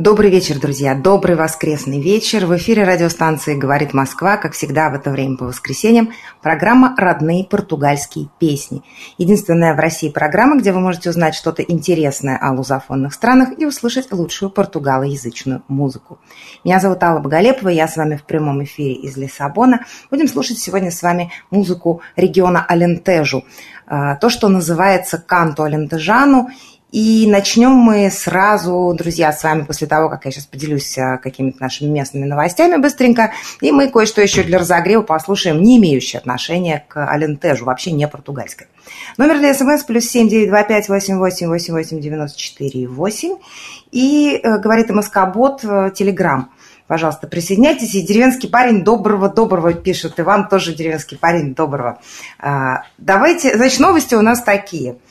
Добрый вечер, друзья. Добрый воскресный вечер. В эфире радиостанции «Говорит Москва», как всегда в это время по воскресеньям, программа «Родные португальские песни». Единственная в России программа, где вы можете узнать что-то интересное о лузофонных странах и услышать лучшую португалоязычную музыку. Меня зовут Алла Боголепова, я с вами в прямом эфире из Лиссабона. Будем слушать сегодня с вами музыку региона Алентежу, а, то, что называется «Канто Алентежану», и начнем мы сразу, друзья, с вами после того, как я сейчас поделюсь а, какими-то нашими местными новостями быстренько. И мы кое-что еще для разогрева послушаем, не имеющее отношения к Алентежу, вообще не португальское. Номер для смс плюс семь девять два пять восемь восемь восемь восемь девяносто четыре восемь. И э, говорит МСК-бот э, Телеграм. Пожалуйста, присоединяйтесь. И деревенский парень доброго-доброго пишет. И вам тоже деревенский парень доброго. А, давайте, значит, новости у нас такие – Э,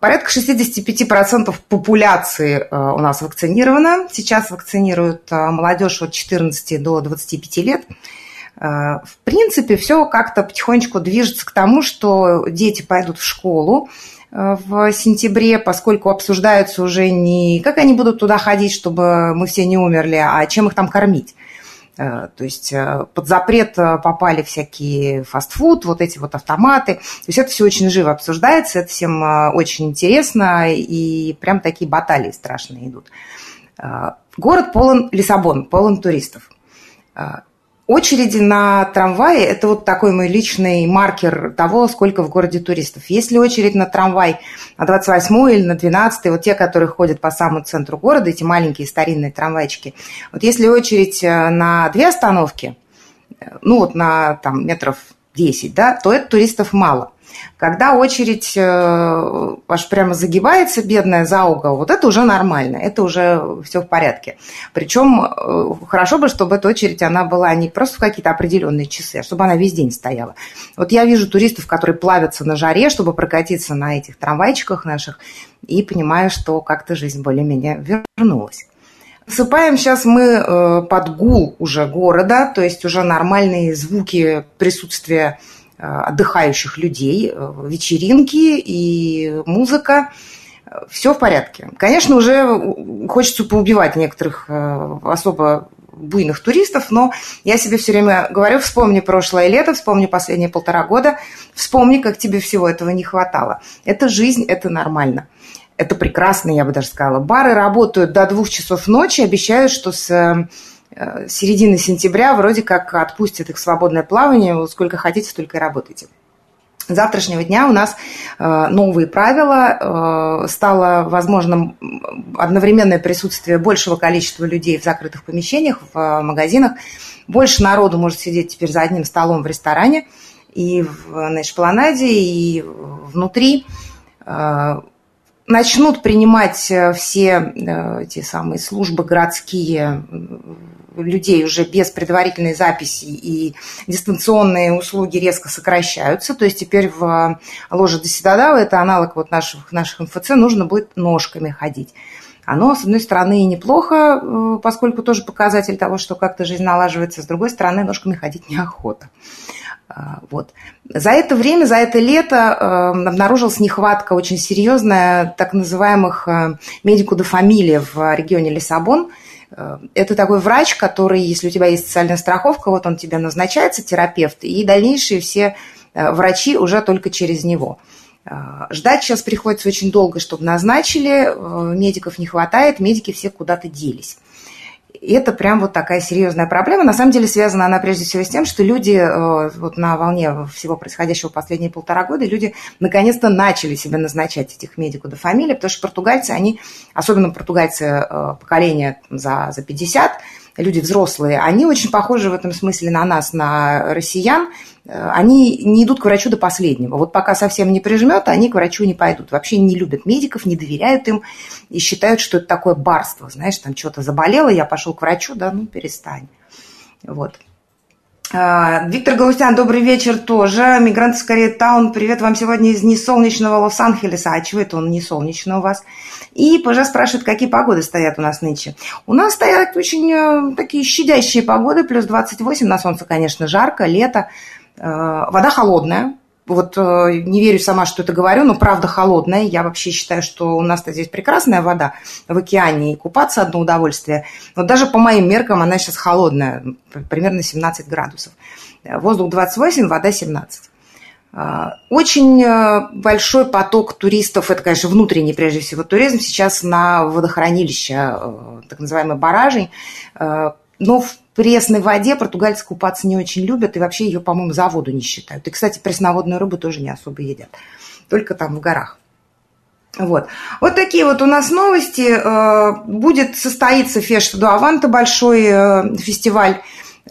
порядка 65% популяции э, у нас вакцинировано. Сейчас вакцинируют э, молодежь от 14 до 25 лет. В принципе, все как-то потихонечку движется к тому, что дети пойдут в школу в сентябре, поскольку обсуждаются уже не как они будут туда ходить, чтобы мы все не умерли, а чем их там кормить. Э, то есть э, под запрет э, попали всякие фастфуд, вот эти вот автоматы. То есть это все очень живо обсуждается, это всем очень интересно, и прям такие баталии страшные идут. Город полон, Лиссабон, полон туристов. Очереди на трамвае – это вот такой мой личный маркер того, сколько в городе туристов. Если очередь на трамвай на 28 или на 12 вот те, которые ходят по самому центру города, эти маленькие старинные трамвайчики, вот если очередь э, на две остановки, э, ну вот на там, метров 10, да, то это туристов мало – когда очередь э, аж прямо загибается, бедная, за угол, вот это уже нормально, это уже все в порядке. Причем э, хорошо бы, чтобы эта очередь, она была не просто в какие-то определенные часы, а чтобы она весь день стояла. Вот я вижу туристов, которые плавятся на жаре, чтобы прокатиться на этих трамвайчиках наших, и понимаю, что как-то жизнь более-менее вернулась. Засыпаем сейчас мы э, под гул уже города, то есть уже нормальные звуки присутствия Э, отдыхающих людей, э, вечеринки и музыка. Все в порядке. Конечно, уже хочется поубивать некоторых особо буйных туристов, но я себе все время говорю, вспомни прошлое лето, вспомни последние полтора года, вспомни, как тебе всего этого не хватало. Это жизнь, это нормально. Это прекрасно, я бы даже сказала. Бары работают до двух часов ночи, обещают, что с Э, середины сентября вроде как отпустят их в свободное плавание, сколько хотите, столько и работайте. С завтрашнего дня у нас э, новые правила. Э, стало возможным одновременное присутствие большего количества людей в закрытых помещениях, в магазинах. Больше народу может сидеть теперь за одним столом в ресторане и в, на эшпланаде, и внутри начнут принимать все эти самые службы городские людей уже без предварительной записи и дистанционные услуги резко сокращаются. То есть теперь в ложе Доседодава, это аналог вот наших, наших МФЦ, нужно будет ножками ходить. Оно, с одной стороны, и неплохо, э, поскольку тоже показатель того, что как-то жизнь налаживается, с другой стороны, ножками ходить неохота. А, вот. За это время, за это лето э, обнаружилась нехватка очень серьезная так называемых э, медику де в регионе Лиссабон – Э, это такой врач, который, если у тебя есть социальная страховка, вот он тебе назначается, терапевт, и дальнейшие все врачи уже только через него. Ждать сейчас приходится очень долго, чтобы назначили, медиков не хватает, медики все куда-то делись. И это прям вот такая серьезная проблема. На самом деле связана она прежде всего с тем, что люди э, вот на волне всего происходящего последние полтора года, люди наконец-то начали себе назначать этих медиков до фамилии, потому что португальцы, они, особенно португальцы э, поколения за, за 50, люди взрослые, они очень похожи в этом смысле на нас, на россиян. Э, они не идут к врачу до последнего. Вот пока совсем не прижмет, они к врачу не пойдут. Вообще не любят медиков, не доверяют им и считают, что это такое барство. Знаешь, там что-то заболело, я пошел к врачу, да ну перестань. Вот. А, Виктор Галустян, добрый вечер тоже. Мигранты скорее таун. Привет вам сегодня из несолнечного Лос-Анджелеса. А чего это он не солнечно у вас? И Пожа спрашивает, какие погоды стоят у нас нынче. У нас стоят очень э, такие щадящие погоды, плюс 28, на солнце, конечно, жарко, лето. Э, вода холодная, вот э, не верю сама, что это говорю, но правда холодная. Я вообще считаю, что у нас-то здесь прекрасная вода в океане, и купаться одно удовольствие. Но даже по моим меркам она сейчас холодная, примерно 17 градусов. Воздух 28, вода 17. Э, очень э, большой поток туристов, это, конечно, внутренний, прежде всего, туризм сейчас на водохранилища, так называемые баражи, но в пресной воде португальцы купаться не очень любят и вообще ее, по-моему, за воду не считают. И, кстати, пресноводную рыбу тоже не особо едят. Только там в горах. Вот. вот такие вот у нас новости. Э, будет состоиться Феш Дуаванта, большой э, фестиваль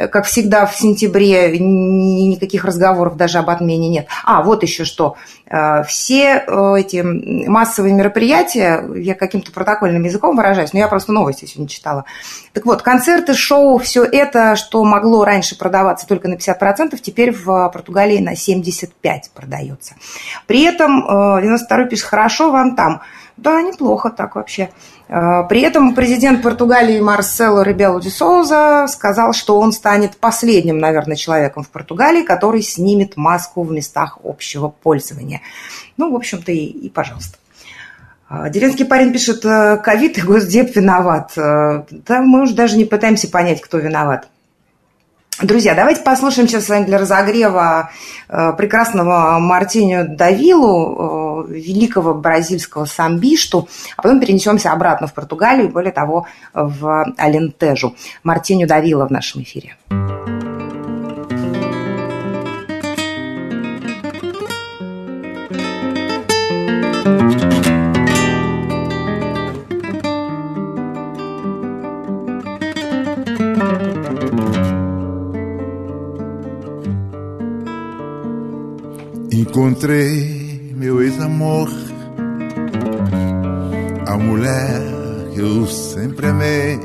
как всегда, в сентябре никаких разговоров даже об отмене нет. А, вот еще что. Э, все э, эти массовые мероприятия, я каким-то протокольным языком выражаюсь, но я просто новости сегодня читала. Так вот, концерты, шоу, все это, что могло раньше продаваться только на 50%, теперь в Португалии на 75% продается. При этом 92-й пишет, хорошо вам там. Да, неплохо так вообще. Э, при этом президент Португалии Марсело Ребело де Соуза сказал, что он станет последним, наверное, человеком в Португалии, который снимет маску в местах общего пользования. Ну, в общем-то, и, и пожалуйста. Э, деревенский парень пишет, э, ковид и Госдеп виноват. Да мы уже даже не пытаемся понять, кто виноват. Друзья, давайте послушаем сейчас с вами для разогрева э, прекрасного Мартиню Давилу, э, великого бразильского самбишту, а потом перенесемся обратно в Португалию, более того, в Алентежу. Мартиню Давила в нашем эфире. Encontrei meu ex-amor, a mulher que eu sempre amei.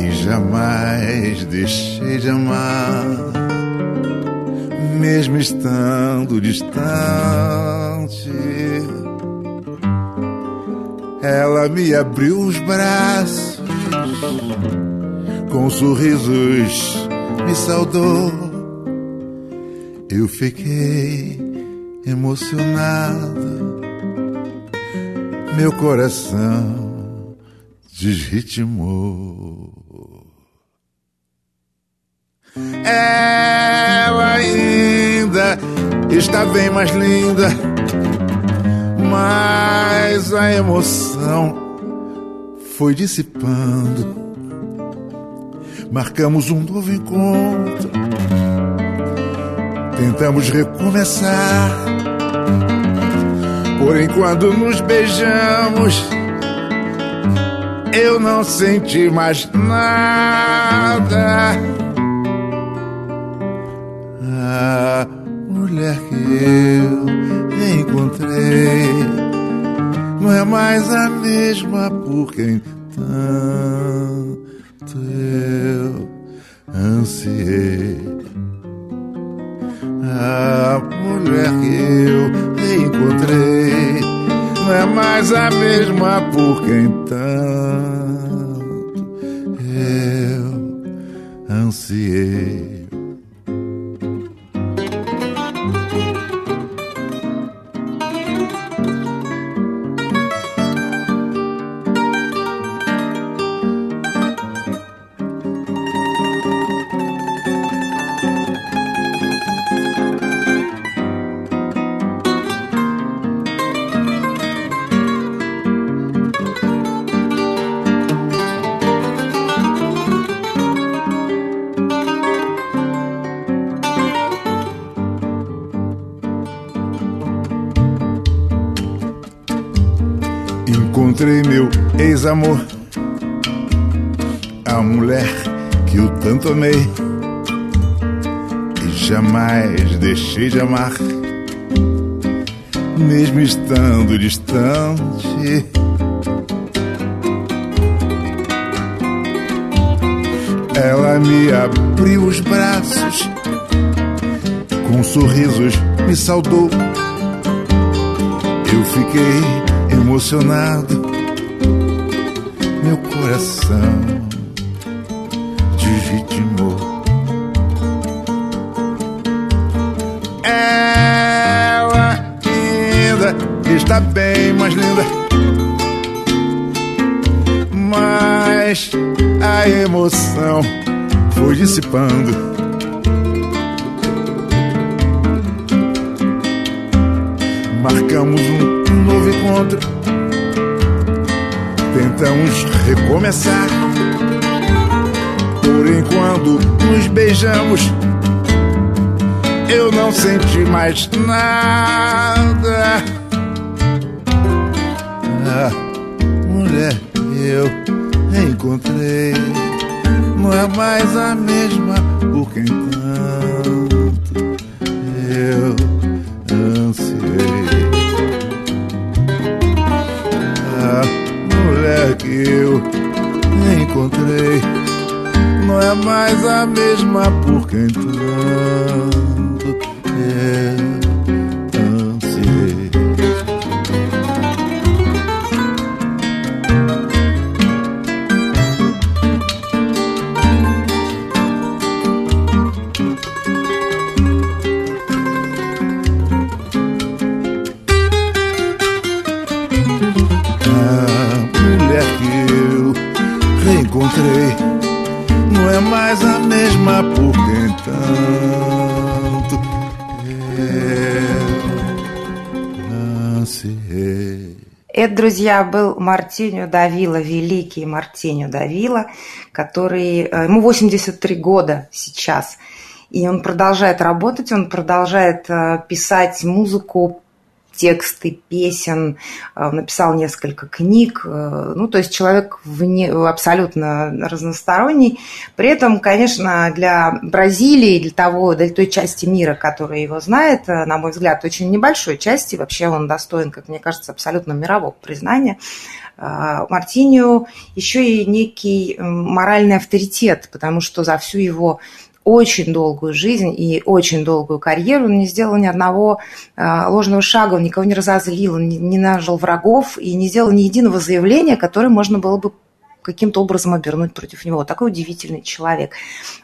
E jamais deixei de amar, mesmo estando distante. Ela me abriu os braços, com sorrisos me saudou eu fiquei emocionado, meu coração desritimou. Ela ainda está bem mais linda, mas a emoção foi dissipando. Marcamos um novo encontro Tentamos recomeçar. Porém, quando nos beijamos, eu não senti mais nada. A mulher que eu encontrei não é mais a mesma por quem tanto eu ansiei a mulher que eu encontrei não é mais a mesma por quem tanto eu ansiei. Ex-amor, a mulher que eu tanto amei e jamais deixei de amar, mesmo estando distante. ela me abriu os braços, com sorrisos me saudou. Eu fiquei emocionado, coração desvitimou. Ela ainda está bem mais linda, mas a emoção foi dissipando. Marcamos um novo encontro, tentamos recomeçar. Porém, quando nos beijamos, eu não senti mais nada. Ah, mulher, eu encontrei não é mais a mesma por quem tanto eu mulher que eu encontrei. Não é mais a mesma por quem eu друзья, был Мартиньо Давила, великий Мартиньо Давила, который... Э, ему 83 года сейчас. И он продолжает работать, он продолжает э, писать музыку тексты песен, э, написал несколько книг. Э, ну, то есть человек вне, абсолютно разносторонний. При этом, конечно, для Бразилии, для того, для той части мира, которая его знает, э, на мой взгляд, очень небольшой части, вообще он достоин, как мне кажется, абсолютно мирового признания. Мартинию еще и некий моральный авторитет, потому что за всю его очень долгую жизнь и очень долгую карьеру, он не сделал ни одного э, ложного шага, он никого не разозлил, он не, нажил врагов и не сделал ни единого заявления, которое можно было бы каким-то образом обернуть против него. Такой удивительный человек.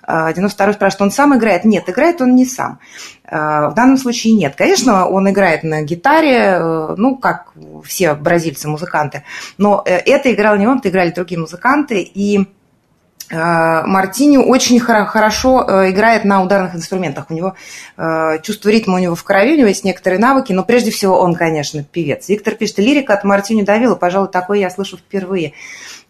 92-й спрашивает, он сам играет? Нет, играет он не сам. В данном случае нет. Конечно, он играет на гитаре, э, ну, как все бразильцы-музыканты, но э, это играл не он, это играли другие музыканты, и Э, Мартини очень хорошо э, играет на ударных инструментах. У него э, чувство ритма у него в крови, у него есть некоторые навыки, но прежде всего он, конечно, певец. Виктор пишет, лирика от Мартини Давила, пожалуй, такое я слышу впервые.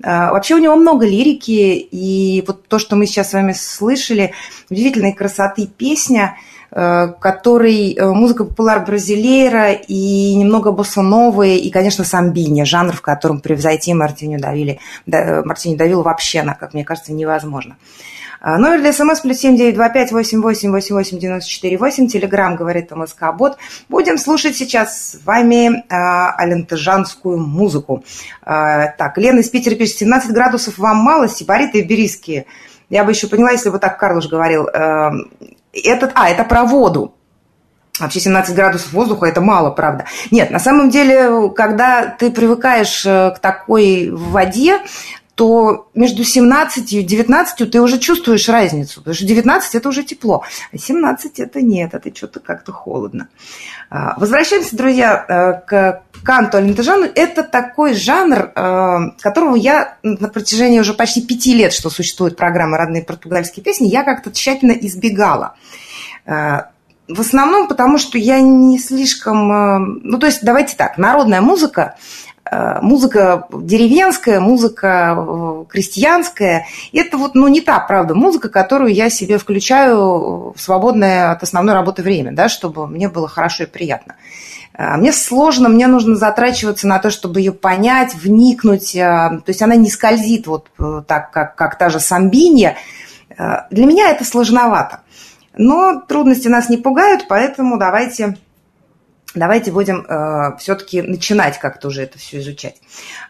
Вообще у него много лирики, и вот то, что мы сейчас с вами слышали, удивительной красоты песня – который э, музыка популяр бразилейра и немного боссановые, и, конечно, самбини, жанр, в котором превзойти Мартиню Давили, э, Мартиню Давил вообще, как мне кажется, невозможно. Номер для смс плюс семь девять два пять восемь восемь восемь восемь девяносто четыре восемь. Телеграмм говорит МСК Бот. Будем слушать сейчас с вами а, алентежанскую музыку. А, так, Лена из Питера пишет, 17 градусов вам мало, сибариты и Я бы еще поняла, если бы так Карлуш говорил. Этот, а, это про воду. Вообще 17 градусов воздуха – это мало, правда. Нет, на самом деле, когда ты привыкаешь э, к такой воде, то между 17 и 19 ты уже чувствуешь разницу, потому что 19 – это уже тепло, а 17 – это нет, это что-то как-то холодно. А, возвращаемся, друзья, э, к канту алентежану. Это такой жанр, э, которого я на протяжении уже почти пяти лет, что существует программа «Родные португальские песни», я как-то тщательно избегала. Э, в основном потому, что я не слишком... Ну, то есть, давайте так, народная музыка – музыка деревенская, музыка э, крестьянская. Это вот, ну, не та, правда, музыка, которую я себе включаю в свободное от основной работы время, да, чтобы мне было хорошо и приятно. Э, мне сложно, мне нужно затрачиваться на то, чтобы ее понять, вникнуть. То есть она не скользит вот так, как, как та же самбинья. Для меня это сложновато. Но трудности нас не пугают, поэтому давайте Давайте будем э, все-таки начинать как-то уже это все изучать.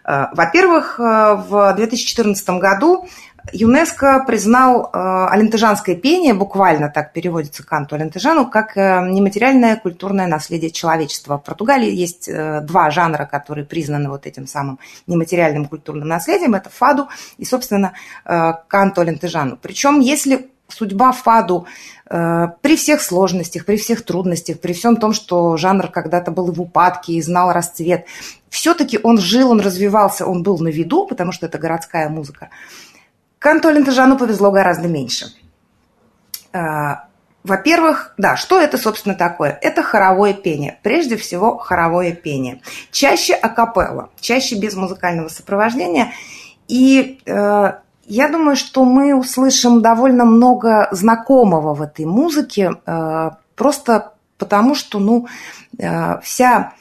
Э, во-первых, э, в 2014 году ЮНЕСКО признал э, алентежанское пение, буквально так переводится канту алентежану, как э, нематериальное культурное наследие человечества. В Португалии есть э, два жанра, которые признаны вот этим самым нематериальным культурным наследием. Это фаду и, собственно, э, канту алентежану. Причем, если судьба фаду э, при всех сложностях, при всех трудностях, при всем том, что жанр когда-то был в упадке и знал расцвет, все-таки он жил, он развивался, он был на виду, потому что это городская музыка. Канту Лентежану повезло гораздо меньше. А, во-первых, да, что это, собственно, такое? Это хоровое пение. Прежде всего, хоровое пение. Чаще акапелла, чаще без музыкального сопровождения. И э, я думаю, что мы услышим довольно много знакомого в этой музыке, э, просто потому что, ну, э, вся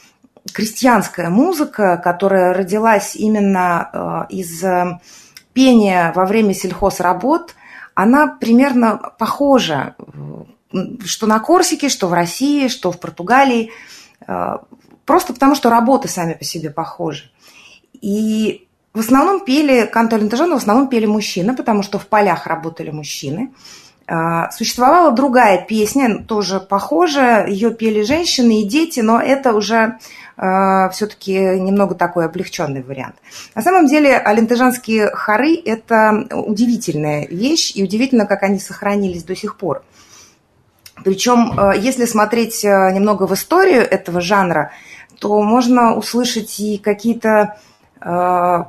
крестьянская музыка, которая родилась именно э, из пение во время сельхозработ, она примерно похожа, что на Корсике, что в России, что в Португалии, просто потому что работы сами по себе похожи. И в основном пели, канто в основном пели мужчины, потому что в полях работали мужчины. Э, существовала другая песня, тоже похожая, ее пели женщины и дети, но это уже э, все-таки немного такой облегченный вариант. На самом деле алентежанские хоры – это удивительная вещь, и удивительно, как они сохранились до сих пор. Причем, э, если смотреть немного в историю этого жанра, то можно услышать и какие-то э,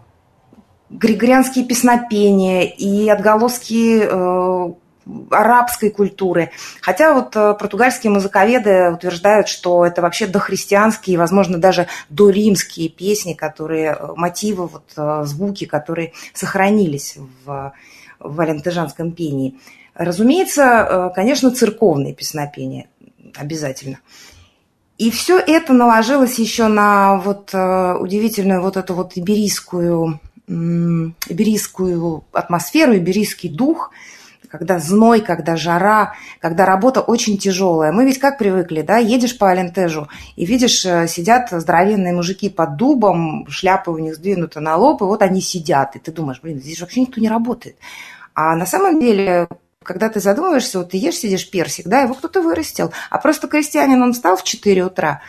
григорианские песнопения, и отголоски э, арабской культуры. Хотя вот э, португальские музыковеды утверждают, что это вообще дохристианские, возможно, даже доримские песни, которые, э, мотивы, вот, э, звуки, которые сохранились в, в алентежанском пении. Разумеется, конечно, церковные песнопения обязательно. И все это наложилось еще на вот удивительную вот эту вот иберийскую, иберийскую атмосферу, иберийский дух – когда зной, когда жара, когда работа очень тяжелая. Мы ведь как привыкли, да, едешь по Алентежу и видишь, э, сидят здоровенные мужики под дубом, шляпы у них сдвинуты на лоб, и вот они сидят, и ты думаешь, блин, здесь вообще никто не работает. А на самом деле когда ты задумываешься, вот ты ешь, сидишь персик, да, его кто-то вырастил, а просто крестьянин, он встал в 4 утра,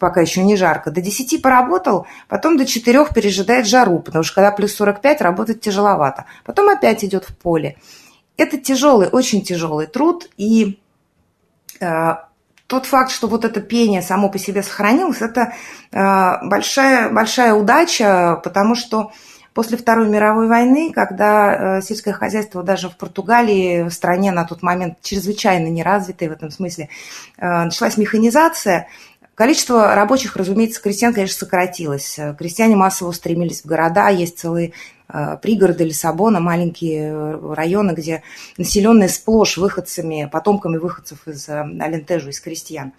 пока еще не жарко, до 10 поработал, потом до 4 пережидает жару, потому что когда плюс 45, работать тяжеловато. Потом опять идет в поле. Это тяжелый, очень тяжелый труд, и э, тот факт, что вот это пение само по себе сохранилось, это э, большая, большая удача, потому что после Второй мировой войны, когда э, сельское хозяйство даже в Португалии, в стране на тот момент чрезвычайно неразвитой в этом смысле, э, началась механизация, Количество рабочих, разумеется, крестьян, конечно, сократилось. Крестьяне массово устремились в города, есть целые э, пригороды Лиссабона, маленькие районы, где населенные сплошь выходцами, потомками выходцев из э, Алентежу, из крестьян.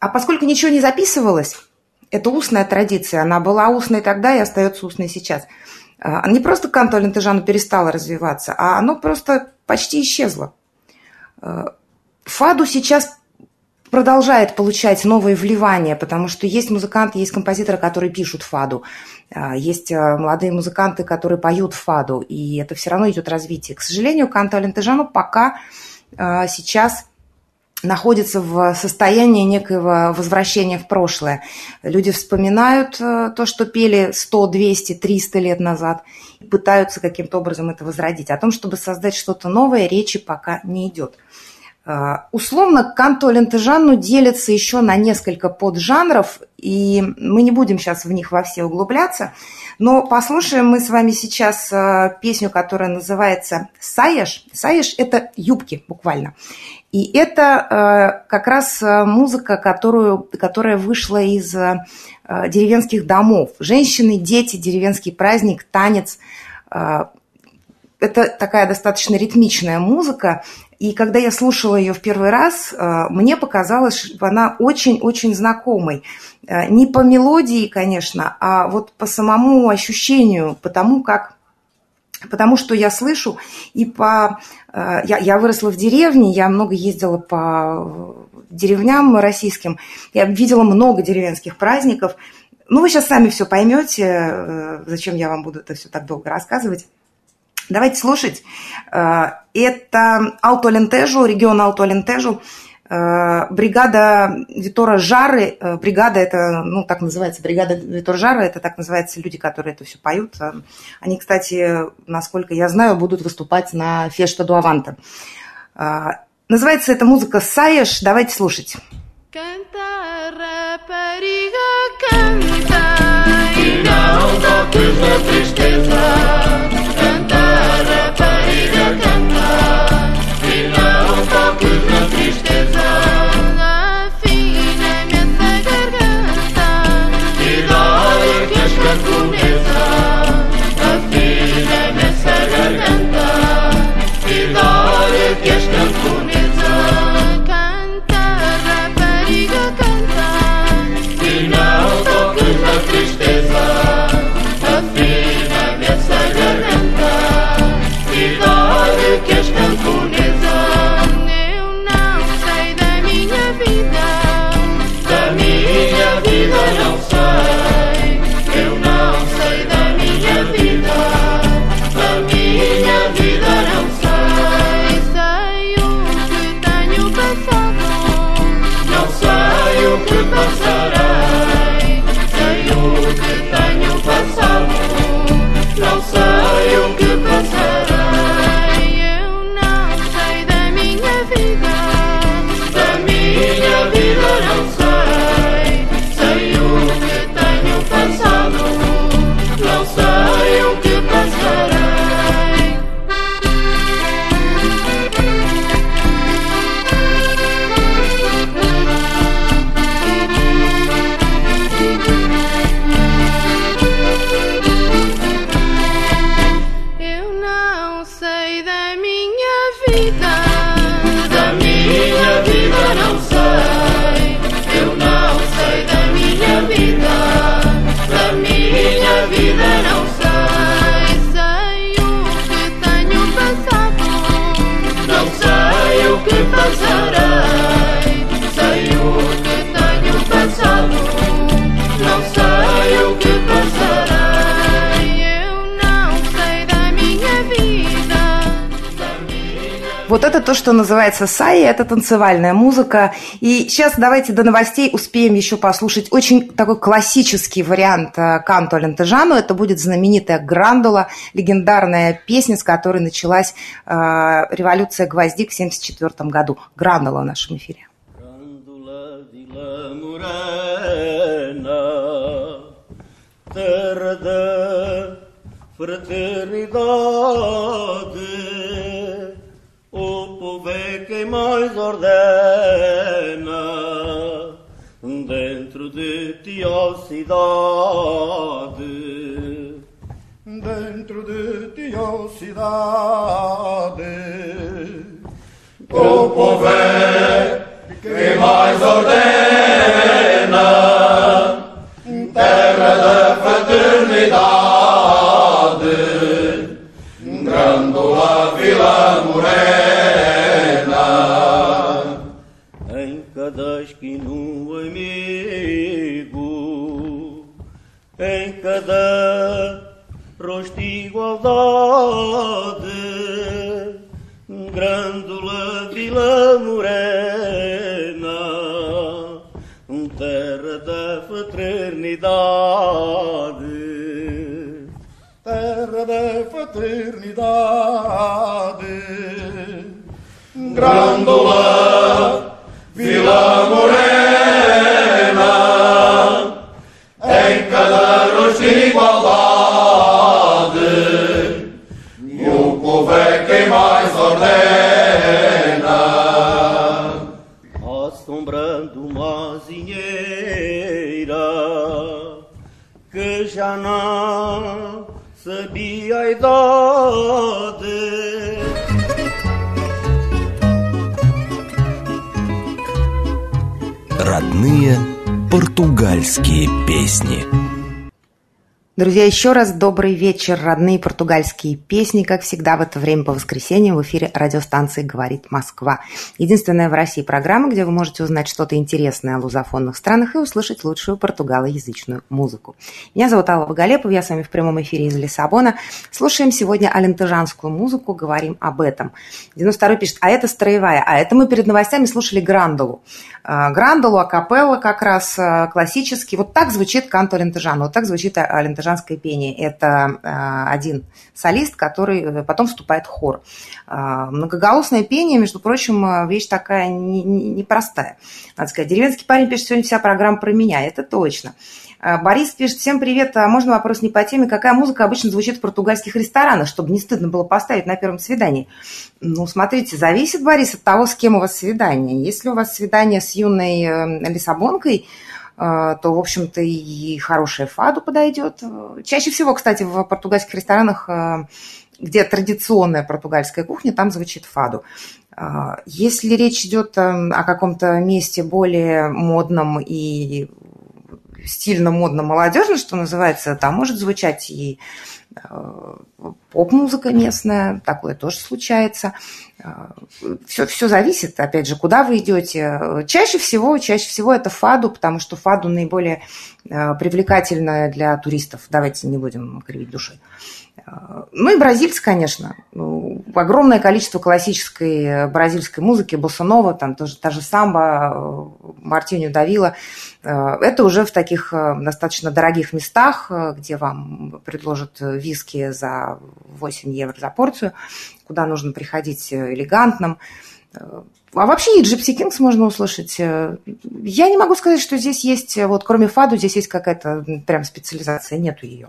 А поскольку ничего не записывалось, это устная традиция, она была устной тогда и остается устной сейчас. Э, не просто канто Алентежану перестала развиваться, а оно просто почти исчезло. Фаду сейчас продолжает получать новые вливания, потому что есть музыканты, есть композиторы, которые пишут фаду, а, есть а, молодые музыканты, которые поют фаду, и это все равно идет развитие. К сожалению, Канто Алентежану пока а, сейчас находится в состоянии некоего возвращения в прошлое. Люди вспоминают то, что пели 100, 200, 300 лет назад, и пытаются каким-то образом это возродить. О том, чтобы создать что-то новое, речи пока не идет. А, условно, канто лентежанну делится еще на несколько поджанров, и мы не будем сейчас в них во все углубляться, но послушаем мы с вами сейчас а, песню, которая называется «Саеш». «Саеш» – это юбки буквально. И это а, как раз музыка, которую, которая вышла из деревенских домов. Женщины, дети, деревенский праздник, танец – это такая достаточно ритмичная музыка, и когда я слушала ее в первый раз, э, мне показалось, что она очень-очень знакомой. Э, не по мелодии, конечно, а вот по самому ощущению, потому как Потому что я слышу и по... Э, я, я выросла в деревне, я много ездила по деревням российским, я видела много деревенских праздников. Ну, вы сейчас сами все поймете, зачем я вам буду это все так долго рассказывать. Давайте слушать. Э, это Алто-Алентежу, регион Алто-Алентежу. Э, бригада Витора Жары, э, бригада это, ну, так называется, бригада Витора Жары, это так называется люди, которые это все поют. Они, кстати, насколько я знаю, будут выступать на Фешта Дуаванта. Называется эта музыка «Саеш». Давайте слушать. Canta, rapariga, canta. E não toques na tristeza. Canta, rapariga, canta. E não toques na tristeza. Afina-me essa garganta. E dói que as cantonesa Afina-me essa garganta. E dói que as cantonesa Вот то, что называется саи, это танцевальная музыка. И сейчас давайте до новостей успеем еще послушать очень такой классический вариант э, Канту Алентежану. Это будет знаменитая Грандула, легендарная песня, с которой началась э, революция гвоздик в 1974 году. Грандула в нашем эфире. fraternidade o povo é quem mais ordena dentro de ti, ó cidade. Dentro de ti, ó cidade. O povo é quem mais ordena terra da fraternidade. Igualdade, Grândola Vila Morena, terra da fraternidade, terra da fraternidade, Grândola португальские песни. Друзья, еще раз добрый вечер. Родные португальские песни, как всегда, в это время по воскресеньям в эфире радиостанции «Говорит Москва». Единственная в России программа, где вы можете узнать что-то интересное о лузофонных странах и услышать лучшую португалоязычную музыку. Меня зовут Алла Боголепова, я с вами в прямом эфире из Лиссабона. Слушаем сегодня алентежанскую музыку, говорим об этом. 92 пишет, а это строевая, а это мы перед новостями слушали Грандолу. А, Грандолу, акапелла как раз а, классический. Вот так звучит канто алентежан, вот так звучит алентежан женское пение. Это э, один солист, который э, потом вступает в хор. Э, многоголосное пение, между прочим, вещь такая непростая. Надо сказать, деревенский парень пишет, сегодня вся программа про меня. Это точно. Борис пишет, всем привет, а можно вопрос не по теме, какая музыка обычно звучит в португальских ресторанах, чтобы не стыдно было поставить на первом свидании? Ну, смотрите, зависит, Борис, от того, с кем у вас свидание. Если у вас свидание с юной лиссабонкой, а, то, в общем-то, и хорошая фаду подойдет. Чаще всего, кстати, в португальских ресторанах, а, где традиционная португальская кухня, там звучит фаду. А, если речь идет о каком-то месте более модном и стильно, модно, молодежно, что называется, там может звучать и поп-музыка местная, такое тоже случается. Все, все зависит, опять же, куда вы идете. Чаще всего, чаще всего это фаду, потому что фаду наиболее э, привлекательная для туристов. Давайте не будем кривить душой. Ну и бразильцы, конечно. Ну, огромное количество классической бразильской музыки, боссанова, там тоже та же самба, э, Мартиню Давила. Э, это уже в таких достаточно дорогих местах, где вам предложат виски за 8 евро за порцию куда нужно приходить э, элегантным. Э, а вообще и Gypsy Kings можно услышать. Э, я не могу сказать, что здесь есть, вот кроме фаду, здесь есть какая-то прям специализация, нету ее.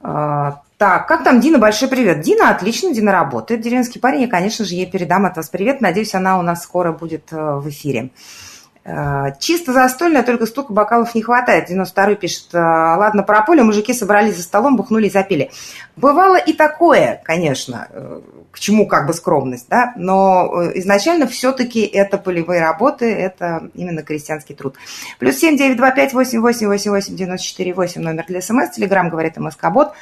Так, как там Дина? Большой привет. Дина отлично, Дина работает. Деревенский парень, я, конечно же, ей передам от вас привет. Надеюсь, она у нас скоро будет в эфире. Э, чисто застольная, только столько бокалов не хватает. 92-й пишет, «Э, ладно, про поле, мужики собрались за столом, бухнули и запили. Бывало и такое, конечно, э, к чему как бы скромность, да, но изначально все-таки это полевые работы, это именно крестьянский труд. Плюс 7 9 2 5 8 8 8 8 94 8 номер для смс, телеграмм говорит МСК-бот.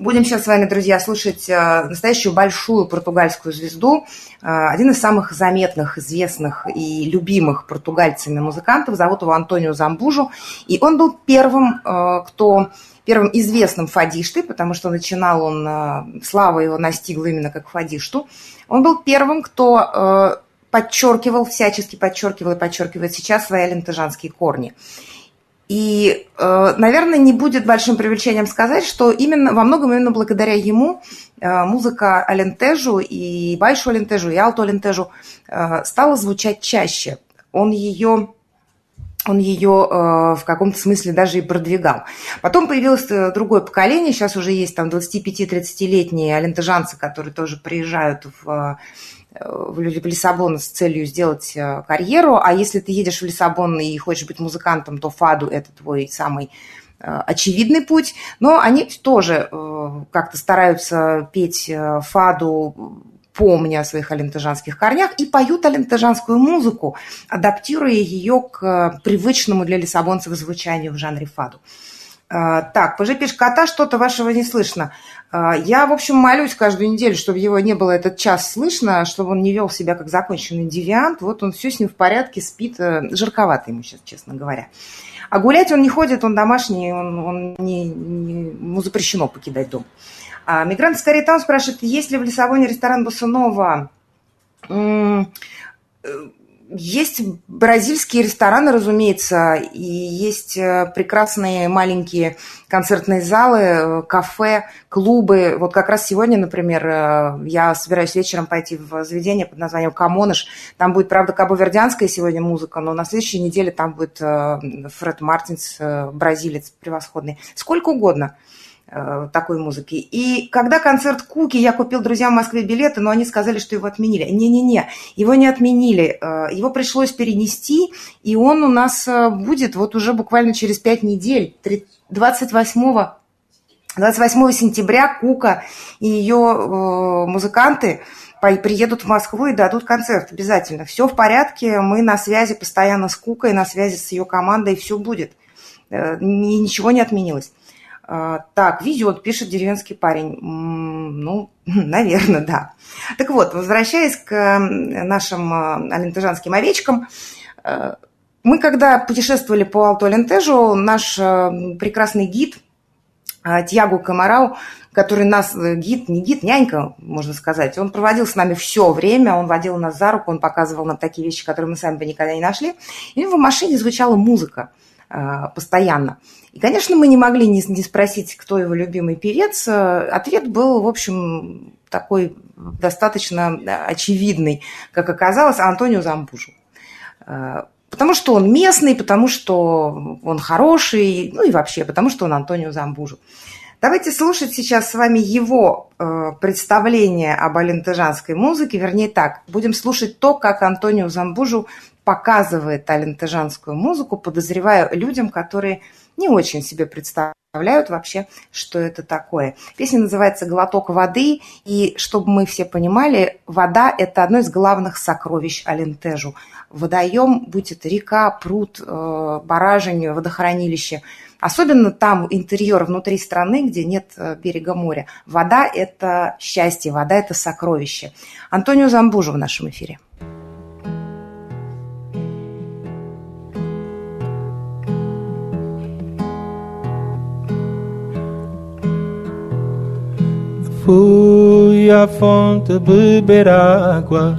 Будем сейчас с вами, друзья, слушать э, настоящую большую португальскую звезду. Э, один из самых заметных, известных и любимых португальцами музыкантов. Зовут его Антонио Замбужу. И он был первым, э, кто первым известным фадиштой, потому что начинал он, слава его настигла именно как фадишту. Он был первым, кто подчеркивал, всячески подчеркивал и подчеркивает сейчас свои алентежанские корни. И, э, наверное, не будет большим привлечением сказать, что именно во многом именно благодаря ему э, музыка Алентежу и Байшу Алентежу и Алту Алентежу э, стала звучать чаще. Он ее он ее э, в каком-то смысле даже и продвигал. Потом появилось другое поколение, сейчас уже есть там 25-30-летние алентежанцы, которые тоже приезжают в в Лиссабон с целью сделать э, карьеру, а если ты едешь в Лиссабон и хочешь быть музыкантом, то фаду – это твой самый э, очевидный путь, но они тоже э, как-то стараются петь фаду, помня о своих алентежанских корнях, и поют алентежанскую музыку, адаптируя ее к привычному для лиссабонцев звучанию в жанре фаду. Так, ПЖ пишет, кота что-то вашего не слышно. А, я, в общем, молюсь каждую неделю, чтобы его не было этот час слышно, чтобы он не вел себя как законченный девиант. Вот он все с ним в порядке, спит. Э, жарковато ему сейчас, честно говоря. А гулять он не ходит, он домашний, он, он не, не, ему запрещено покидать дом. А, мигрант скорее там спрашивает, есть ли в Лиссабоне ресторан Босунова? Есть бразильские рестораны, разумеется, и есть э, прекрасные маленькие концертные залы, э, кафе, клубы. Вот как раз сегодня, например, э, я собираюсь вечером пойти в заведение под названием «Камоныш». Там будет, правда, кабовердянская сегодня музыка, но на следующей неделе там будет Фред Мартинс, бразилец превосходный. Сколько угодно – такой музыки. И когда концерт Куки, я купил друзьям в Москве билеты, но они сказали, что его отменили. Не-не-не, его не отменили. Э, его пришлось перенести, и он у нас э, будет вот уже буквально через пять недель, 28 28 сентября Кука и ее музыканты приедут в Москву и дадут концерт обязательно. Все в порядке, мы на связи постоянно с Кукой, на связи с ее командой, все будет. Ничего не отменилось. Так, везет, пишет деревенский парень. Ну, наверное, да. Так вот, возвращаясь к нашим алентежанским овечкам, мы когда путешествовали по Алту-Алентежу, наш прекрасный гид Тьягу Камарау который нас, э, гид, не гид, нянька, можно сказать, он проводил с нами все время, он водил нас за руку, он показывал нам такие вещи, которые мы сами бы никогда не нашли. И в машине звучала музыка э, постоянно. И, конечно, мы не могли не, не спросить, кто его любимый певец. Ответ был, в общем, такой достаточно э, очевидный, как оказалось, Антонио Замбужу. Потому что он местный, потому что он хороший, ну и вообще, потому что он Антонио Замбужу. Давайте слушать сейчас с вами его э, представление об алентежанской музыке, вернее так, будем слушать то, как Антонио Замбужу показывает алентежанскую музыку, подозреваю людям, которые не очень себе представляют вообще, что это такое. Песня называется «Глоток воды», и чтобы мы все понимали, вода – это одно из главных сокровищ Алентежу. Водоем, будь это река, пруд, э, баражень, водохранилище – Особенно там интерьер внутри страны, где нет э, берега моря. Вода – это счастье, вода – это сокровище. Антонио Замбужу в нашем эфире. Fui à fonte beber água.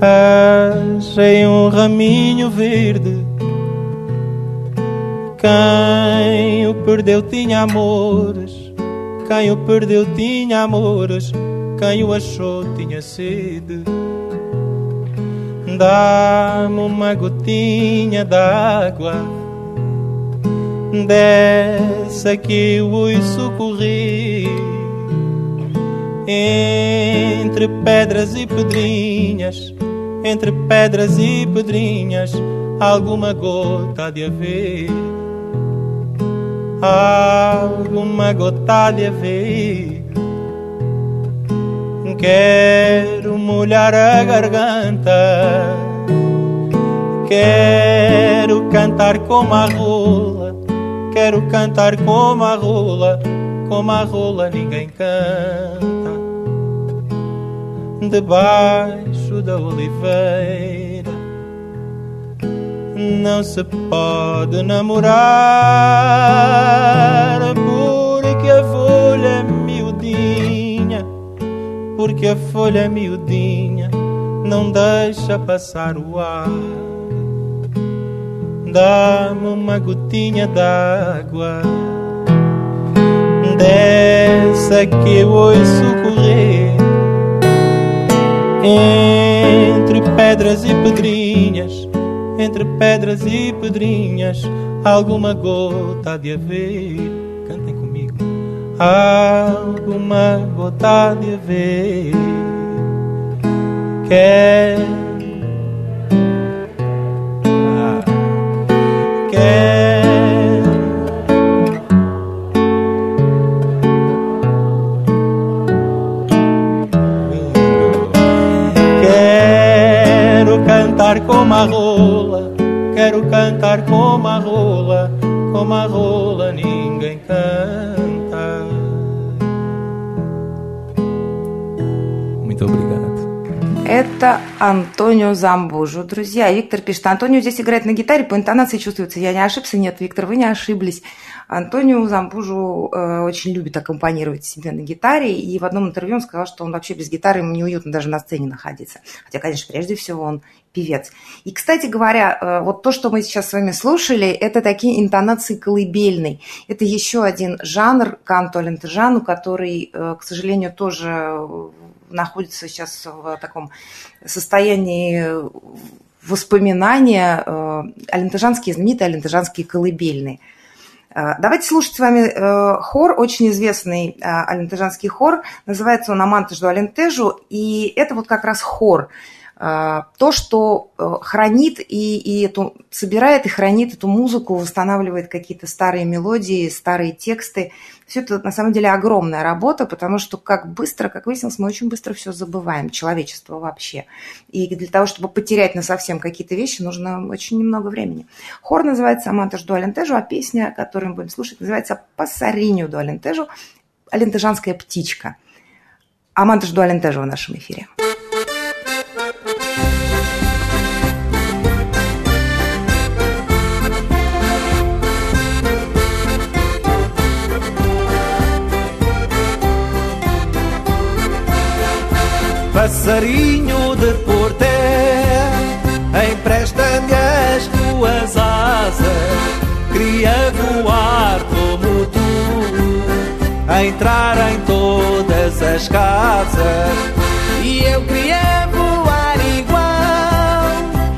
Achei um raminho verde Quem o perdeu tinha amores, quem o perdeu tinha amores, quem o achou tinha sede. Dá-me uma gotinha d'água, dessa que eu ouço correr entre pedras e pedrinhas, entre pedras e pedrinhas, alguma gota de haver. Alguma gota de ver. Quero molhar a garganta, quero cantar como a rola, quero cantar como a rola, como a rola ninguém canta. Debaixo da oliveira não se pode namorar porque a folha é miudinha, porque a folha é miudinha não deixa passar o ar. Dá-me uma gotinha d'água dessa que eu ouço correr entre pedras e pedrinhas entre pedras e pedrinhas, alguma gota de haver. Cantem comigo. Alguma gota de haver. Quer. Quer. Quero cantar como a rola Quero cantar como a rola, como a rola ninguém canta. Это Антонио Замбужу. Друзья, Виктор пишет, Антонио здесь играет на гитаре, по интонации чувствуется. Я не ошибся? Нет, Виктор, вы не ошиблись. Антонио Замбужу э, очень любит аккомпанировать себе на гитаре, и в одном интервью он сказал, что он вообще без гитары ему неуютно даже на сцене находиться. Хотя, конечно, прежде всего он певец. И, кстати говоря, э, вот то, что мы сейчас с вами слушали, это такие интонации колыбельной. Это еще один жанр канту алентежану, который, э, к сожалению, тоже находится сейчас в таком состоянии воспоминания э, алентежанские, знаменитые алентежанские колыбельные. Давайте слушать с вами хор, очень известный алентежанский хор. Называется он «Амантежду Алентежу», и это вот как раз хор – то, что э, хранит и, и эту, собирает и хранит эту музыку, восстанавливает какие-то старые мелодии, старые тексты. Все это на самом деле огромная работа, потому что как быстро, как выяснилось, мы очень быстро все забываем, человечество вообще. И для того, чтобы потерять на совсем какие-то вещи, нужно очень немного времени. Хор называется «Аманта жду Алентежу», а песня, которую мы будем слушать, называется «Пассариню до Алентежу», «Алентежанская птичка». Аманта жду Алентежу в нашем эфире. Passarinho de porté, empresta-me as tuas asas, queria voar como tu, entrar em todas as casas. E eu queria voar igual,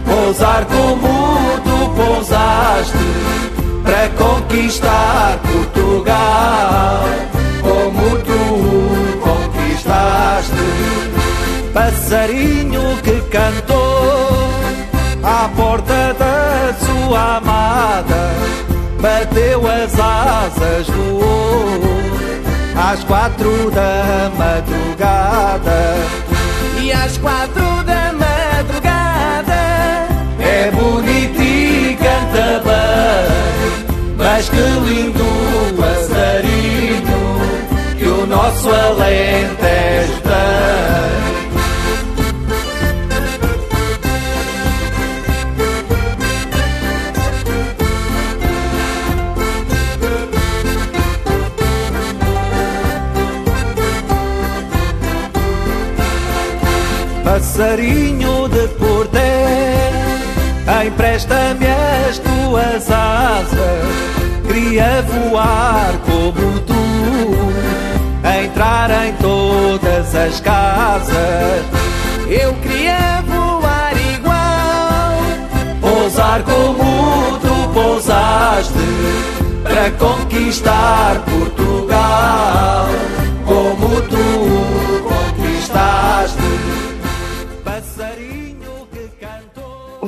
pousar como tu pousaste, para conquistar Portugal, como tu passarinho que cantou à porta da sua amada, bateu as asas, voou às quatro da madrugada. E às quatro da madrugada é bonito e canta bem, mas que lindo passarinho que o nosso Alentejo tem. Passarinho de porté, empresta-me as tuas asas, queria voar como tu, entrar em todas as casas. Eu queria voar igual, pousar como tu pousaste, para conquistar Portugal, como tu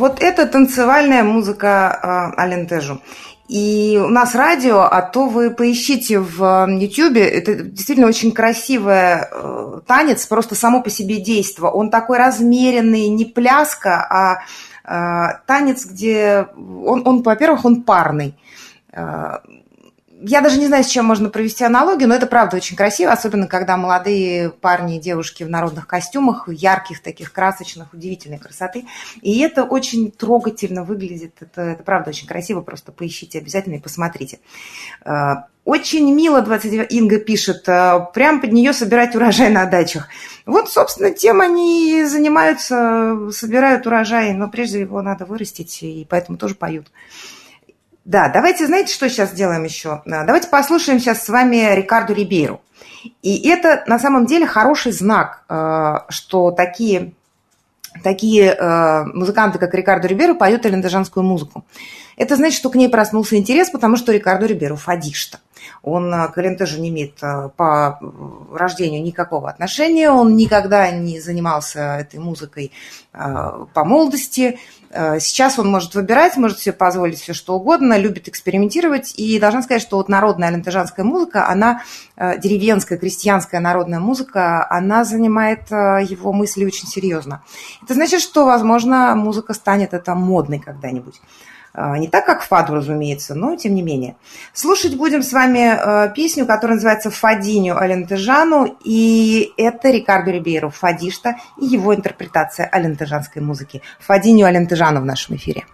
Вот это танцевальная музыка э, Алентежу. И у нас радио, а то вы поищите в YouTube. Это действительно очень красивый э, танец, просто само по себе действо. Он такой размеренный, не пляска, а э, танец, где он, он во-первых, он парный я даже не знаю, с чем можно провести аналогию, но это правда очень красиво, особенно когда молодые парни и девушки в народных костюмах, ярких, таких красочных, удивительной красоты. И это очень трогательно выглядит. Это, это правда очень красиво, просто поищите обязательно и посмотрите. Э, очень мило, 29 Инга пишет, э, прям под нее собирать урожай на дачах. Вот, собственно, тем они и занимаются, собирают урожай, но прежде его надо вырастить, и поэтому тоже поют. Да, давайте, знаете, что сейчас сделаем еще? Давайте послушаем сейчас с вами Рикарду Рибейру. И это на самом деле хороший знак, а, что такие, такие а, музыканты, как Рикардо Рибейру, поют элендежанскую музыку. Это значит, что к ней проснулся интерес, потому что Рикардо Рибейру фадишта. Он к Элентежу не имеет по рождению никакого отношения, он никогда не занимался этой музыкой по молодости, Э, сейчас он может выбирать, может себе позволить все что угодно, любит экспериментировать. И должна сказать, что вот народная алентежанская музыка, она э, деревенская, крестьянская народная музыка, она занимает э, его мысли очень серьезно. Это значит, что, возможно, музыка станет это модной когда-нибудь. А, не так, как фаду, разумеется, но тем не менее. Слушать будем с вами а, песню, которая называется «Фадиню Алентежану», и это Рикардо Рибейро «Фадишта» и его интерпретация алентежанской музыки. «Фадиню Алентежану» в нашем эфире.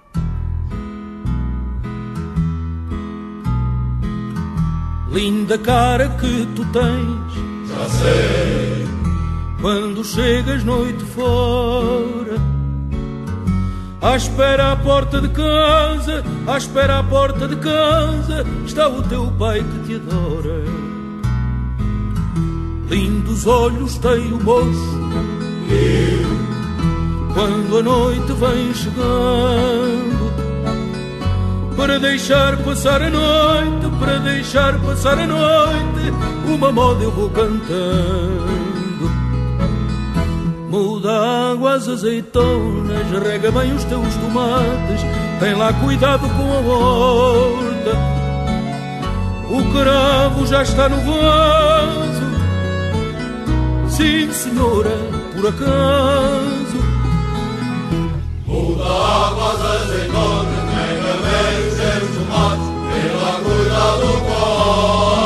Linda cara que tu tens, já sei. Quando chegas noite fora À espera à porta de casa, à espera à porta de casa, está o teu pai que te adora. Lindos olhos tem o moço, quando a noite vem chegando, para deixar passar a noite, para deixar passar a noite, uma moda eu vou cantando. Muda águas azeitonas, rega bem os teus tomates, tem lá cuidado com a horta. O cravo já está no vaso, sim senhora, por acaso. Muda águas azeitonas, rega bem os teus tomates, tem lá cuidado com a horta.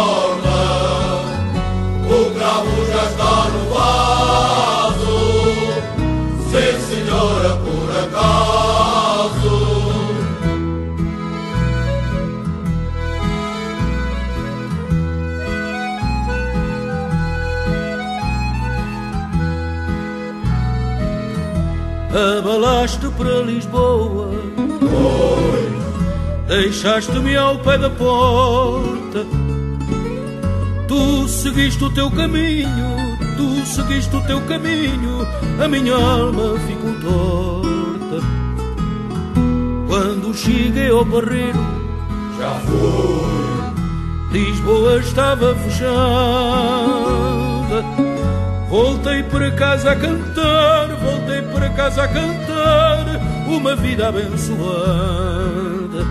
Abalaste para Lisboa. Deixaste-me ao pé da porta. Tu seguiste o teu caminho, tu seguiste o teu caminho, a minha alma ficou torta. Quando cheguei ao barreiro, já fui. Lisboa estava fechada. Voltei para casa a cantar, voltei para casa a cantar uma vida abençoada.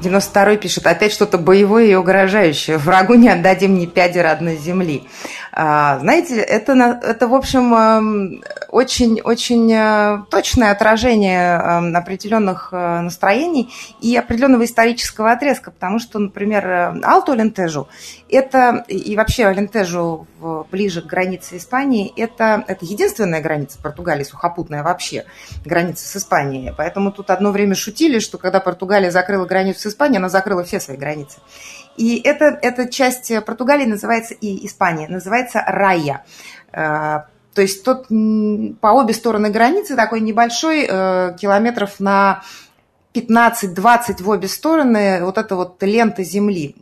92 пишет, опять что-то боевое и угрожающее. Врагу не отдадим ни пяди родной земли. А, знаете, это, это в общем, очень-очень эм, э, точное отражение эм, определенных э, настроений и определенного исторического отрезка, потому что, например, э, Алту Алентежу, это, и вообще Алентежу ближе к границе Испании, это, это единственная граница Португалии, сухопутная вообще, граница с Испанией. Поэтому тут одно время шутили, что когда Португалия закрыла границу с Испанией, она закрыла все свои границы. И это, эта часть Португалии называется, и Испания, называется Рая. Э, то есть тот по обе стороны границы такой небольшой, э, километров на 15-20 в обе стороны, вот эта вот лента земли.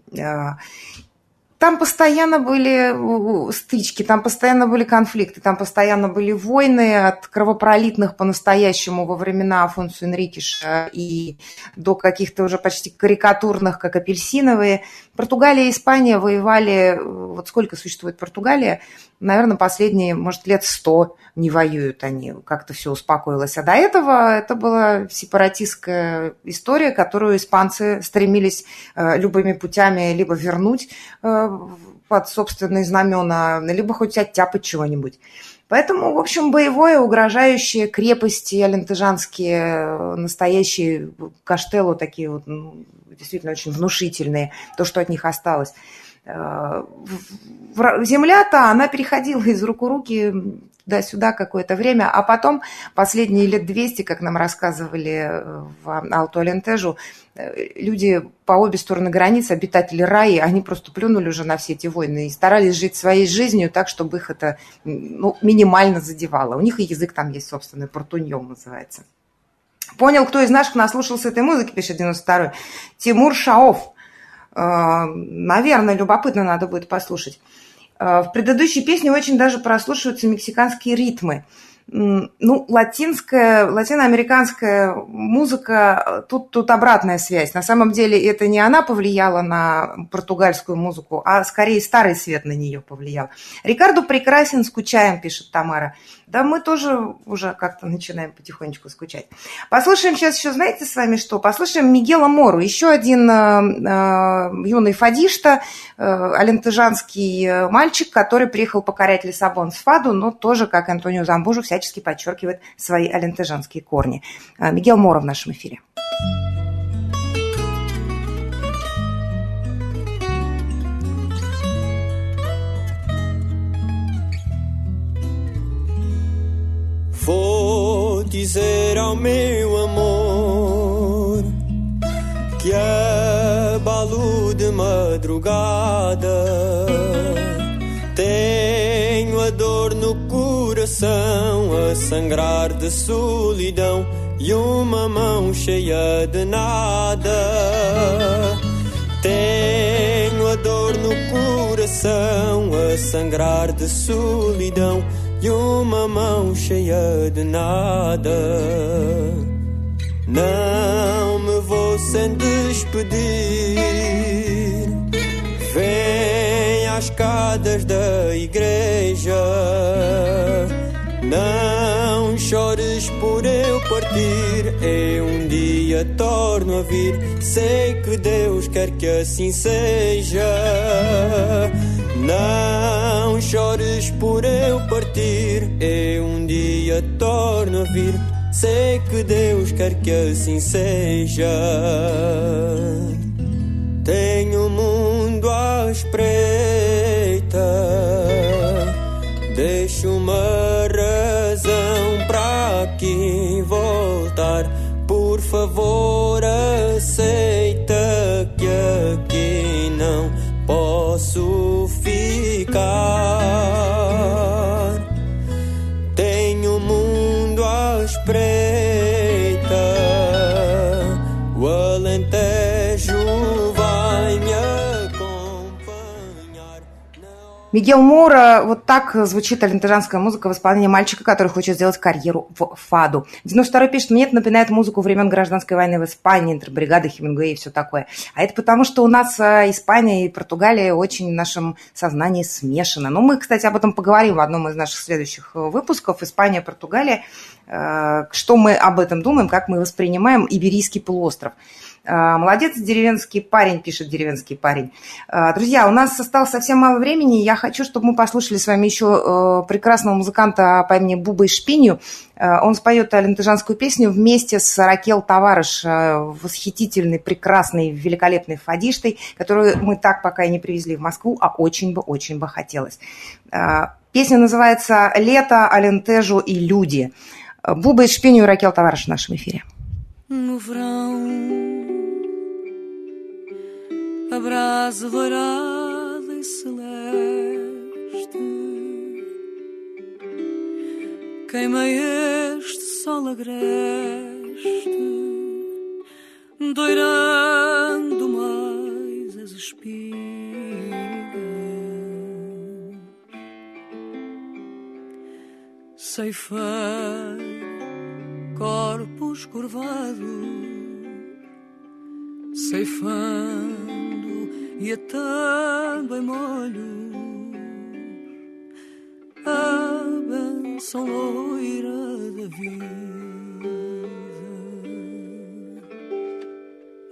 Там постоянно были стычки, там постоянно были конфликты, там постоянно были войны от кровопролитных по-настоящему во времена Афонсу Энрикиша и до каких-то уже почти карикатурных, как апельсиновые. Португалия и Испания воевали, вот сколько существует Португалия, наверное, последние, может, лет сто не воюют они, как-то все успокоилось. А до этого это была сепаратистская история, которую испанцы стремились э, любыми путями либо вернуть э, под собственные знамена, либо хоть оттяпать чего-нибудь. Поэтому, в общем, боевое, угрожающие крепости алентежанские, э, настоящие каштелу такие вот, ну, действительно очень внушительные, то, что от них осталось. Земля-то, она переходила из рук в руки туда-сюда какое-то время, а потом последние лет 200, как нам рассказывали э, в Алту-Алентежу, э, люди по обе стороны границы, обитатели раи, они просто плюнули уже на все эти войны и старались жить своей жизнью так, чтобы их это ну, минимально задевало. У них и язык там есть собственный, портуньем называется. Понял, кто из наших наслушался этой музыки, пишет 92-й. Тимур Шаов. Э, наверное, любопытно надо будет послушать. Э, в предыдущей песне очень даже прослушиваются мексиканские ритмы. Ну, латинская, латиноамериканская музыка, тут, тут обратная связь. На самом деле это не она повлияла на португальскую музыку, а скорее старый свет на нее повлиял. Рикарду прекрасен, скучаем, пишет Тамара. Да мы тоже уже как-то начинаем потихонечку скучать. Послушаем сейчас еще, знаете, с вами что? Послушаем Мигела Мору, еще один э, э, юный фадишта, э, алентежанский э, мальчик, который приехал покорять Лиссабон с фаду, но тоже, как Антонио Замбужу, всячески подчеркивает свои алентежанские корни. Э, Мигел Мора в нашем эфире. Vou dizer ao meu amor que é balo de madrugada. Tenho a dor no coração a sangrar de solidão e uma mão cheia de nada. Tenho a dor no coração a sangrar de solidão e uma mão cheia de nada. Não me vou sem despedir. Venha às escadas da igreja. Não chores por eu partir, eu um dia torno a vir. Sei que Deus quer que assim seja. Não chores por eu partir, eu um dia torno a vir. Sei que Deus quer que assim seja. Tenho o mundo à espreita, deixo uma razão para aqui voltar. Por favor, aceita que aqui não posso God. Мигел Мура, вот так звучит алентежанская музыка в исполнении мальчика, который хочет сделать карьеру в фаду. 92-й пишет, мне это напоминает музыку времен гражданской войны в Испании, интербригады Хемингуэй и все такое. А это потому, что у нас а, Испания и Португалия очень в нашем сознании смешаны. Но мы, кстати, об этом поговорим в одном из наших следующих э, выпусков. Испания, Португалия. Э, Что мы об этом думаем, как мы воспринимаем Иберийский полуостров. А, Молодец, деревенский парень, пишет деревенский парень. А, Друзья, у нас осталось совсем мало времени. Я хочу, чтобы мы послушали с вами еще э, прекрасного музыканта по имени Буба Шпинью. Он споет алентежанскую песню вместе с Ракел Товарыш, э, восхитительной, прекрасной, великолепной фадиштой, которую мы так пока и не привезли в Москву, а очень бы, очень бы хотелось. Песня называется «Лето, Алентежу и люди». Буба Шпинью и Ракел Товарыш в нашем эфире. Verão, a brasa doirada e celeste queima este sol agreste, doirando mais as espigas. Ceifei corpos curvados, ceifando e atando em molhos a benção loira da vida.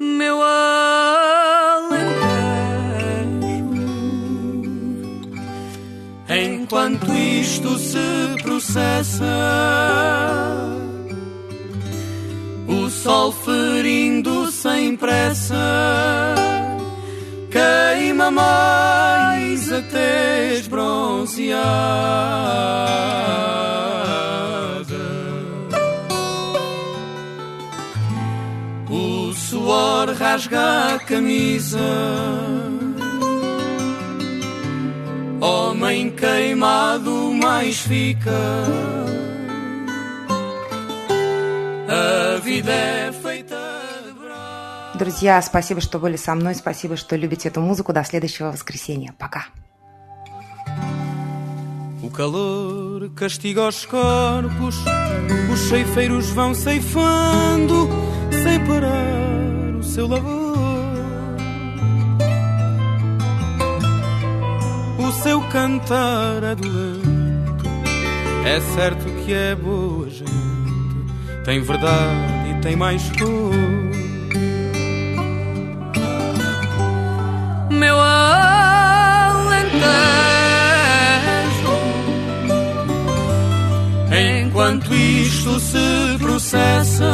Meu alentejo, enquanto isto se processa o sol ferindo sem pressa mais até esbronzeada. O suor rasga a camisa. Homem queimado mais fica. A vida é. Друзья, спасибо, что были со мной, спасибо, что любите эту музыку. До следующего воскресенья. Пока. O calor castiga os corpos, os ceifeiros vão ceifando sem parar o seu labor. O seu cantar é dolento, é certo que é boa gente, tem verdade e tem mais cor. Meu alentejo, enquanto isto se processa,